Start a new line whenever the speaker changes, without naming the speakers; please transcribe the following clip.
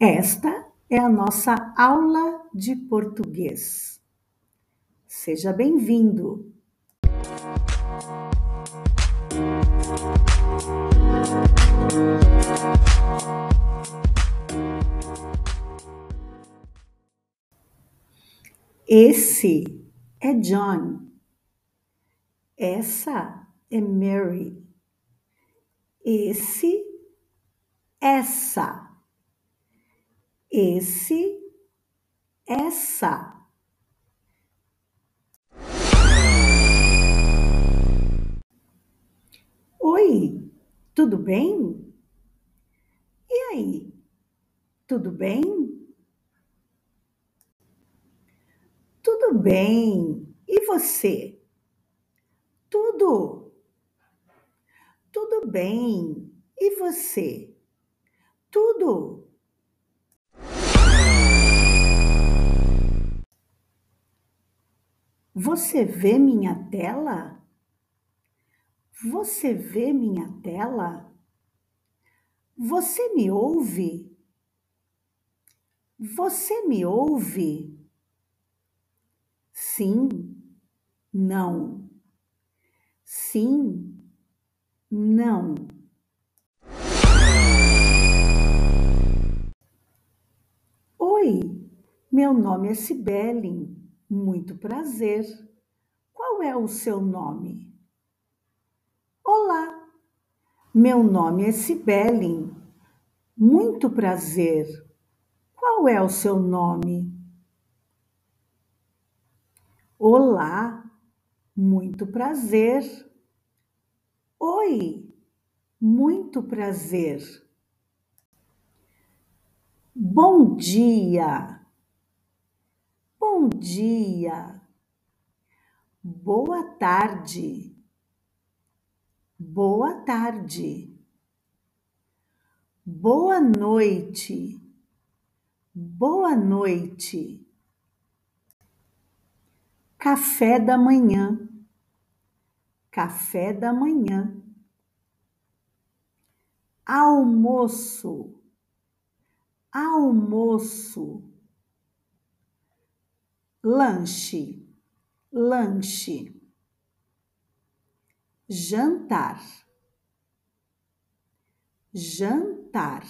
Esta é a nossa aula de português. Seja bem-vindo! Esse é John. Essa é Mary. Esse, essa. Esse, essa. Oi, tudo bem? E aí, tudo bem? Tudo bem. E você? Tudo. Tudo bem. E você? Tudo. Você vê minha tela? Você vê minha tela? Você me ouve? Você me ouve? Sim, não. Sim, não. Oi, meu nome é Cibele. Muito prazer. Qual é o seu nome? Olá, meu nome é Cibele. Muito prazer. Qual é o seu nome? Olá, muito prazer. Oi, muito prazer. Bom dia. Bom dia. Boa tarde. Boa tarde. Boa noite. Boa noite. Café da manhã. Café da manhã. Almoço. Almoço. Lanche. Lanche. Jantar. Jantar.